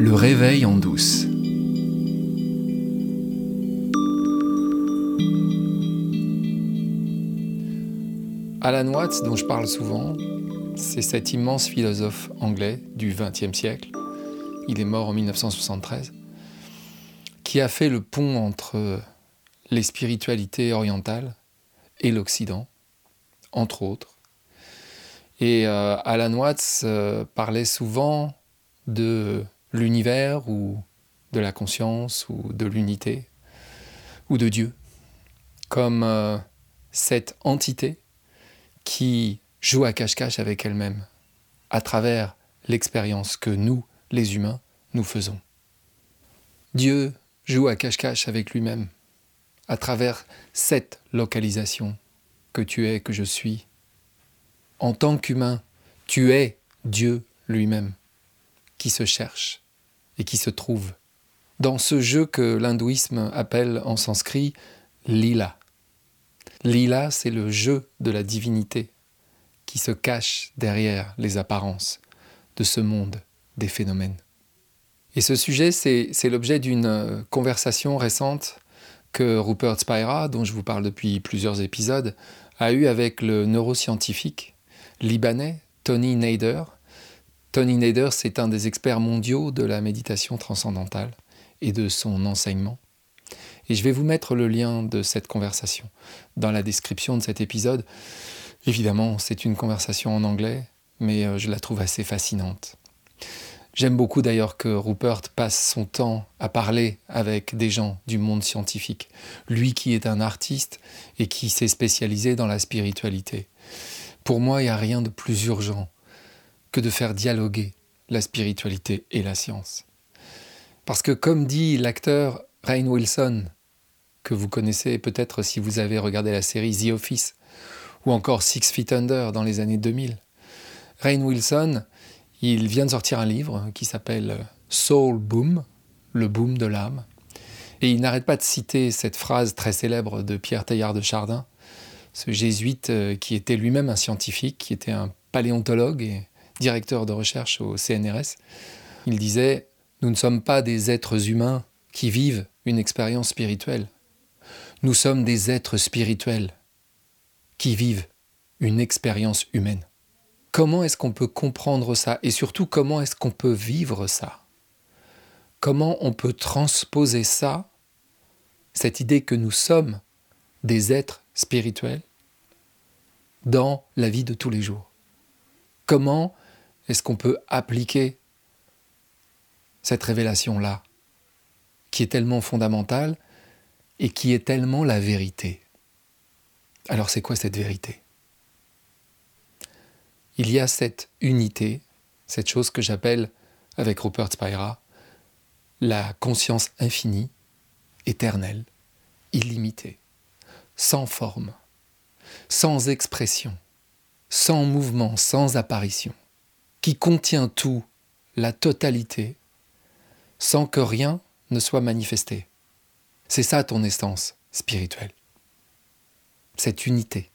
Le réveil en douce. Alan Watts, dont je parle souvent, c'est cet immense philosophe anglais du XXe siècle. Il est mort en 1973, qui a fait le pont entre les spiritualités orientales et l'Occident, entre autres. Et euh, Alan Watts euh, parlait souvent de l'univers ou de la conscience ou de l'unité ou de Dieu comme euh, cette entité qui joue à cache-cache avec elle-même à travers l'expérience que nous, les humains, nous faisons. Dieu joue à cache-cache avec lui-même à travers cette localisation que tu es, que je suis. En tant qu'humain, tu es Dieu lui-même qui se cherche et qui se trouve dans ce jeu que l'hindouisme appelle en sanskrit lila. Lila, c'est le jeu de la divinité qui se cache derrière les apparences de ce monde des phénomènes. Et ce sujet, c'est l'objet d'une conversation récente que Rupert Spira, dont je vous parle depuis plusieurs épisodes, a eu avec le neuroscientifique libanais Tony Nader, Tony Nader, c'est un des experts mondiaux de la méditation transcendantale et de son enseignement. Et je vais vous mettre le lien de cette conversation dans la description de cet épisode. Évidemment, c'est une conversation en anglais, mais euh, je la trouve assez fascinante. J'aime beaucoup d'ailleurs que Rupert passe son temps à parler avec des gens du monde scientifique, lui qui est un artiste et qui s'est spécialisé dans la spiritualité. Pour moi, il n'y a rien de plus urgent que de faire dialoguer la spiritualité et la science. Parce que comme dit l'acteur Rain Wilson, que vous connaissez peut-être si vous avez regardé la série The Office, ou encore Six Feet Under dans les années 2000, Rain Wilson, il vient de sortir un livre qui s'appelle Soul Boom, le boom de l'âme, et il n'arrête pas de citer cette phrase très célèbre de Pierre Teilhard de Chardin, ce jésuite euh, qui était lui-même un scientifique, qui était un paléontologue directeur de recherche au CNRS, il disait Nous ne sommes pas des êtres humains qui vivent une expérience spirituelle. Nous sommes des êtres spirituels qui vivent une expérience humaine. Comment est-ce qu'on peut comprendre ça? Et surtout comment est-ce qu'on peut vivre ça? Comment on peut transposer ça, cette idée que nous sommes des êtres spirituels, dans la vie de tous les jours? Comment est-ce qu'on peut appliquer cette révélation-là, qui est tellement fondamentale et qui est tellement la vérité? Alors c'est quoi cette vérité? Il y a cette unité, cette chose que j'appelle, avec Rupert Spira, la conscience infinie, éternelle, illimitée, sans forme, sans expression, sans mouvement, sans apparition qui contient tout, la totalité, sans que rien ne soit manifesté. C'est ça ton essence spirituelle. Cette unité.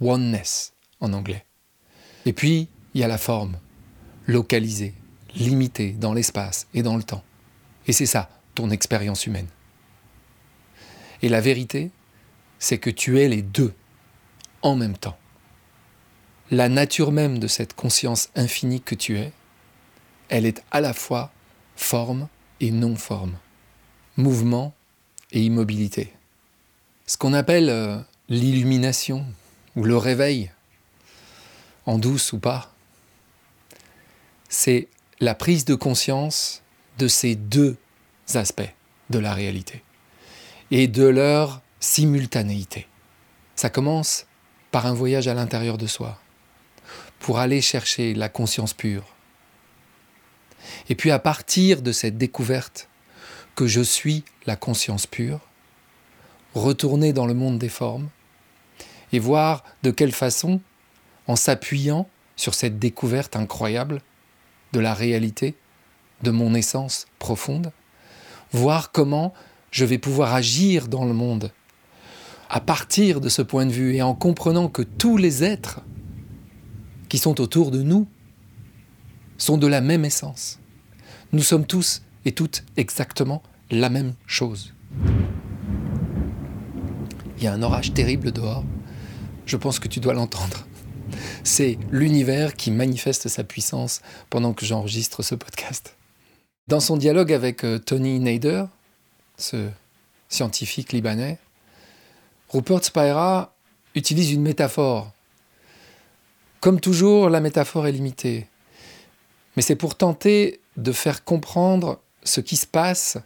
Oneness en anglais. Et puis, il y a la forme, localisée, limitée dans l'espace et dans le temps. Et c'est ça, ton expérience humaine. Et la vérité, c'est que tu es les deux en même temps la nature même de cette conscience infinie que tu es, elle est à la fois forme et non-forme, mouvement et immobilité. Ce qu'on appelle euh, l'illumination ou le réveil, en douce ou pas, c'est la prise de conscience de ces deux aspects de la réalité et de leur simultanéité. Ça commence par un voyage à l'intérieur de soi, pour aller chercher la conscience pure. Et puis à partir de cette découverte que je suis la conscience pure, retourner dans le monde des formes et voir de quelle façon, en s'appuyant sur cette découverte incroyable de la réalité, de mon essence profonde, voir comment je vais pouvoir agir dans le monde à partir de ce point de vue et en comprenant que tous les êtres qui sont autour de nous sont de la même essence, Nous sommes tous et toutes exactement la même chose. Il y a un orage terrible dehors. Je pense que tu dois l'entendre. C'est l'univers qui manifeste sa puissance pendant que j'enregistre ce podcast. Dans son dialogue avec euh, Tony Nader, ce scientifique libanais, Rupert Spira utilise une métaphore. Comme toujours, la métaphore est limitée. Mais c'est pour tenter de faire comprendre ce qui se passe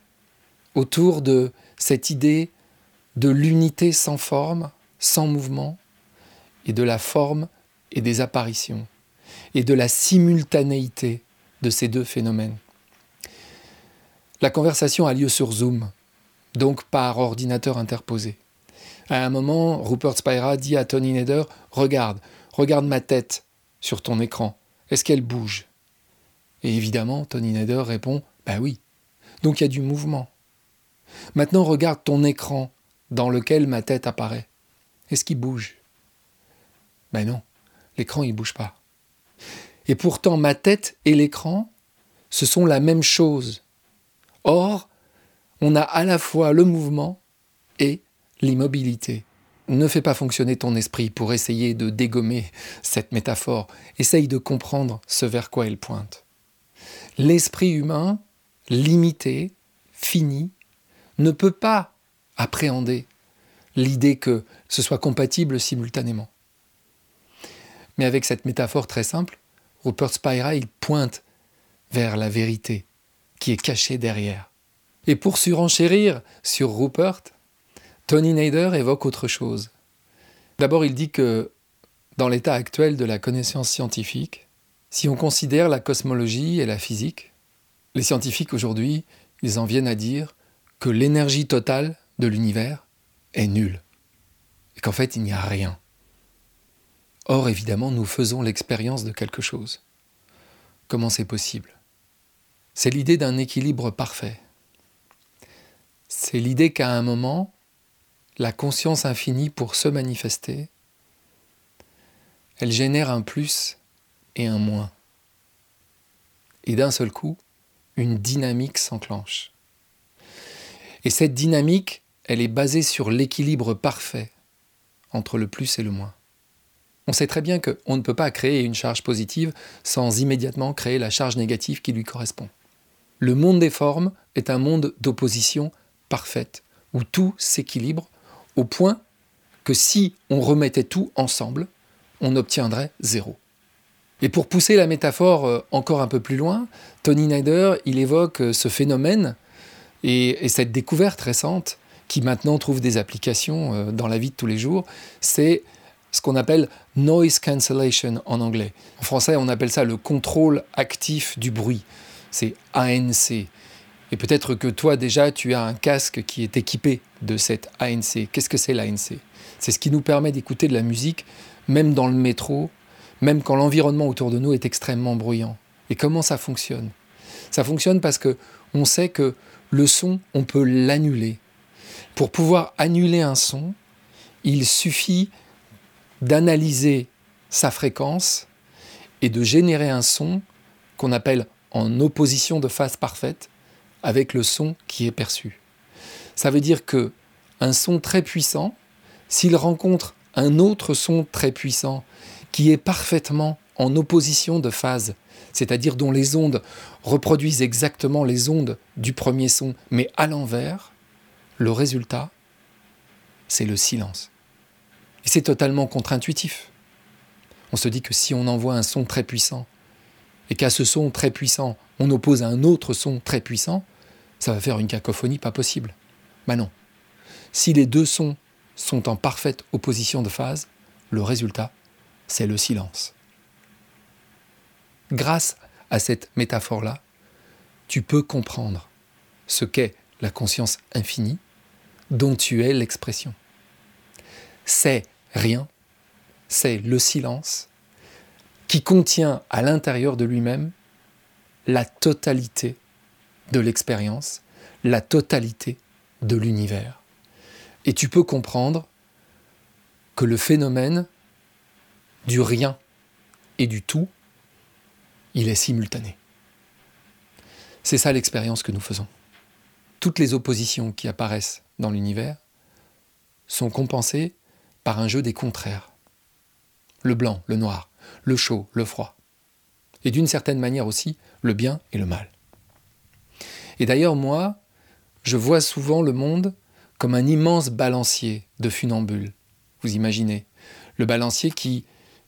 autour de cette idée de l'unité sans forme, sans mouvement, et de la forme et des apparitions, et de la simultanéité de ces deux phénomènes. La conversation a lieu sur Zoom, donc par ordinateur interposé. À un moment, Rupert Spira dit à Tony Nader Regarde, regarde ma tête sur ton écran. Est-ce qu'elle bouge? Et évidemment, Tony Nader répond Ben oui. Donc il y a du mouvement. Maintenant, regarde ton écran dans lequel ma tête apparaît. Est-ce qu'il bouge? Ben non, l'écran il bouge pas. Et pourtant, ma tête et l'écran, ce sont la même chose. Or, on a à la fois le mouvement et l'immobilité. Ne fais pas fonctionner ton esprit pour essayer de dégommer cette métaphore. Essaye de comprendre ce vers quoi elle pointe. L'esprit humain, limité, fini, ne peut pas appréhender l'idée que ce soit compatible simultanément. Mais avec cette métaphore très simple, Rupert Spira, pointe vers la vérité qui est cachée derrière. Et pour surenchérir sur Rupert, Tony Nader évoque autre chose. D'abord, il dit que dans l'état actuel de la connaissance scientifique, si on considère la cosmologie et la physique, les scientifiques aujourd'hui, ils en viennent à dire que l'énergie totale de l'univers est nulle, et qu'en fait il n'y a rien. Or, évidemment, nous faisons l'expérience de quelque chose. Comment c'est possible? C'est l'idée d'un équilibre parfait. C'est l'idée qu'à un moment, la conscience infinie, pour se manifester, elle génère un plus et un moins. Et d'un seul coup, une dynamique s'enclenche. Et cette dynamique, elle est basée sur l'équilibre parfait entre le plus et le moins. On sait très bien qu'on ne peut pas créer une charge positive sans immédiatement créer la charge négative qui lui correspond. Le monde des formes est un monde d'opposition parfaite, où tout s'équilibre au point que si on remettait tout ensemble, on obtiendrait zéro. Et pour pousser la métaphore euh, encore un peu plus loin, Tony Snyder, il évoque euh, ce phénomène et, cette découverte récente, qui maintenant trouve des applications euh, dans la vie de tous les jours, c'est ce qu'on appelle noise cancellation en anglais. En français, on appelle ça le contrôle actif du bruit. C'est ANC. Et peut-être que toi déjà, tu as un casque qui est équipé de cette ANC. Qu'est-ce que c'est l'ANC C'est ce qui nous permet d'écouter de la musique, même dans le métro, même quand l'environnement autour de nous est extrêmement bruyant. Et comment ça fonctionne? Ça fonctionne parce que on sait que le son, on peut l'annuler. Pour pouvoir annuler un son, il suffit d'analyser sa fréquence et de générer un son qu'on appelle en opposition de phase parfaite avec le son qui est perçu. Ça veut dire que un son très puissant, s'il rencontre un autre son très puissant qui est parfaitement en opposition de phase, c'est-à-dire dont les ondes reproduisent exactement les ondes du premier son, mais à l'envers, le résultat, c'est le silence. Et c'est totalement contre-intuitif. On se dit que si on envoie un son très puissant, et qu'à ce son très puissant, on oppose un autre son très puissant, ça va faire une cacophonie pas possible. Ben non. Si les deux sons sont en parfaite opposition de phase, le résultat, c'est le silence. Grâce à cette métaphore-là, tu peux comprendre ce qu'est la conscience infinie dont tu es l'expression. C'est rien, c'est le silence qui contient à l'intérieur de lui-même la totalité de l'expérience, la totalité de l'univers. Et tu peux comprendre que le phénomène du rien et du tout, il est simultané. C'est ça l'expérience que nous faisons. Toutes les oppositions qui apparaissent dans l'univers sont compensées par un jeu des contraires. Le blanc, le noir, le chaud, le froid. Et d'une certaine manière aussi, le bien et le mal. Et d'ailleurs, moi, je vois souvent le monde comme un immense balancier de funambules. Vous imaginez Le balancier qui,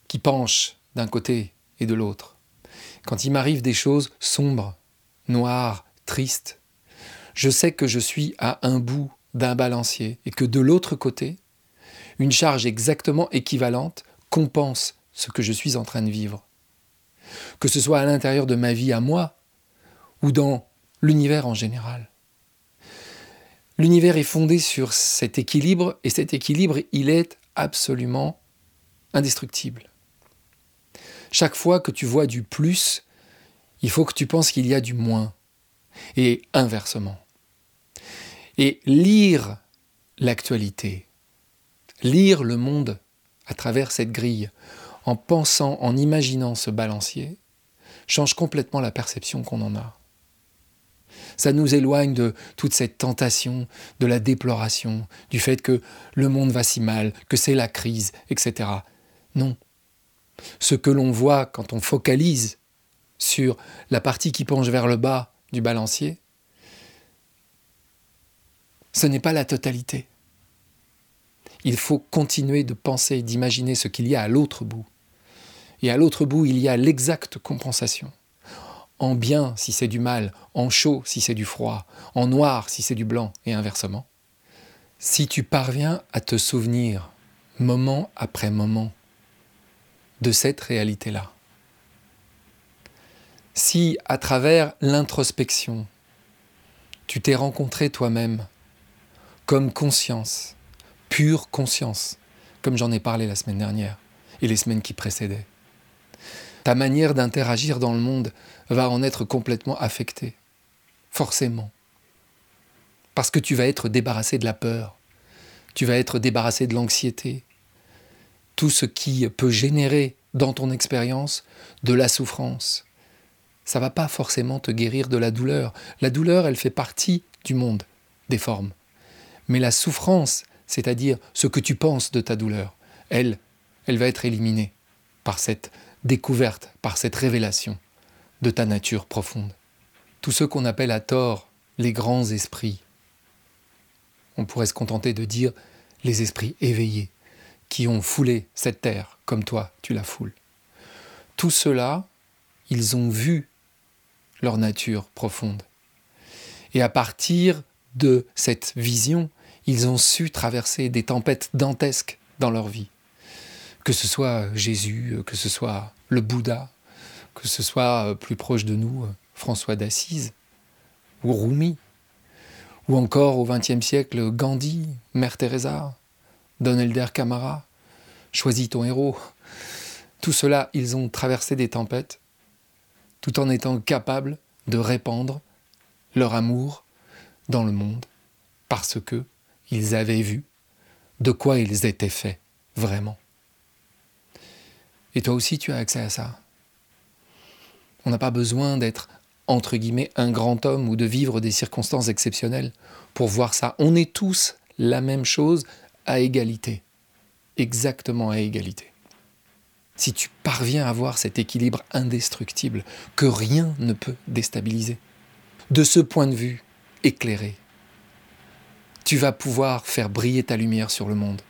qui penche d'un côté et de l'autre. Quand il m'arrive des choses sombres, noires, tristes, je sais que je suis à un bout d'un balancier et que de l'autre côté, une charge exactement équivalente compense ce que je suis en train de vivre. Que ce soit à l'intérieur de ma vie à moi ou dans l'univers en général. L'univers est fondé sur cet équilibre et cet équilibre, il est absolument indestructible. Chaque fois que tu vois du plus, il faut que tu penses qu'il y a du moins. Et inversement. Et lire l'actualité, lire le monde à travers cette grille, en pensant, en imaginant ce balancier, change complètement la perception qu'on en a. Ça nous éloigne de toute cette tentation, de la déploration, du fait que le monde va si mal, que c'est la crise, etc. Non. Ce que l'on voit quand on focalise sur la partie qui penche vers le bas du balancier, ce n'est pas la totalité. Il faut continuer de penser, d'imaginer ce qu'il y a à l'autre bout. Et à l'autre bout, il y a l'exacte compensation en bien si c'est du mal, en chaud si c'est du froid, en noir si c'est du blanc, et inversement. Si tu parviens à te souvenir, moment après moment, de cette réalité-là, si à travers l'introspection, tu t'es rencontré toi-même comme conscience, pure conscience, comme j'en ai parlé la semaine dernière et les semaines qui précédaient, ta manière d'interagir dans le monde va en être complètement affectée. Forcément. Parce que tu vas être débarrassé de la peur, tu vas être débarrassé de l'anxiété, tout ce qui peut générer dans ton expérience de la souffrance. Ça va pas forcément te guérir de la douleur. La douleur, elle fait partie du monde des formes. Mais la souffrance, c'est-à-dire ce que tu penses de ta douleur, elle, elle va être éliminée par cette découverte, par cette révélation de ta nature profonde. Tous ceux qu'on appelle à tort les grands esprits, on pourrait se contenter de dire les esprits éveillés, qui ont foulé cette terre comme toi tu la foules. Tout cela, ils ont vu leur nature profonde. Et à partir de cette vision, ils ont su traverser des tempêtes dantesques dans leur vie. Que ce soit Jésus, que ce soit le Bouddha, que ce soit euh, plus proche de nous, euh, François d'Assise, ou Rumi, ou encore au XXe siècle Gandhi, Mère Teresa, Don Elder Camara, choisis ton héros. Tout cela, ils ont traversé des tempêtes, tout en étant capables de répandre leur amour dans le monde, parce que ils avaient vu de quoi ils étaient faits vraiment. Et toi aussi, tu as accès à ça. On n'a pas besoin d'être, entre guillemets, un grand homme ou de vivre des circonstances exceptionnelles pour voir ça. On est tous la même chose à égalité. Exactement à égalité. Si tu parviens à avoir cet équilibre indestructible que rien ne peut déstabiliser, de ce point de vue éclairé, tu vas pouvoir faire briller ta lumière sur le monde